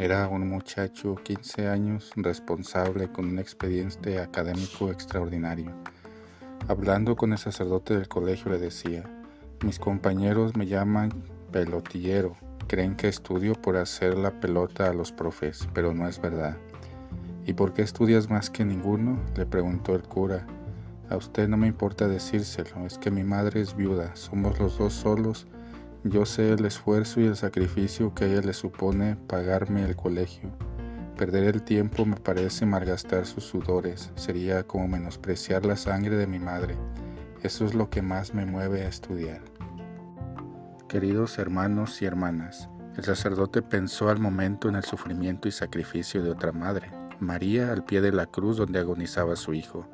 Era un muchacho, 15 años, responsable con un expediente académico extraordinario. Hablando con el sacerdote del colegio le decía, mis compañeros me llaman pelotillero, creen que estudio por hacer la pelota a los profes, pero no es verdad. ¿Y por qué estudias más que ninguno? le preguntó el cura. A usted no me importa decírselo, es que mi madre es viuda, somos los dos solos yo sé el esfuerzo y el sacrificio que a ella le supone pagarme el colegio. Perder el tiempo me parece malgastar sus sudores, sería como menospreciar la sangre de mi madre. Eso es lo que más me mueve a estudiar. Queridos hermanos y hermanas, el sacerdote pensó al momento en el sufrimiento y sacrificio de otra madre, María al pie de la cruz donde agonizaba su hijo.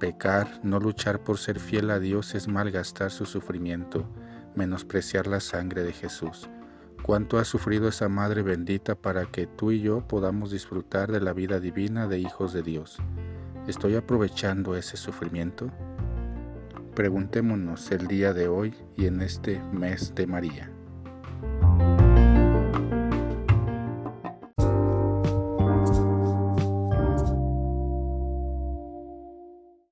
Pecar, no luchar por ser fiel a Dios es malgastar su sufrimiento menospreciar la sangre de Jesús. Cuánto ha sufrido esa Madre bendita para que tú y yo podamos disfrutar de la vida divina de hijos de Dios. ¿Estoy aprovechando ese sufrimiento? Preguntémonos el día de hoy y en este mes de María.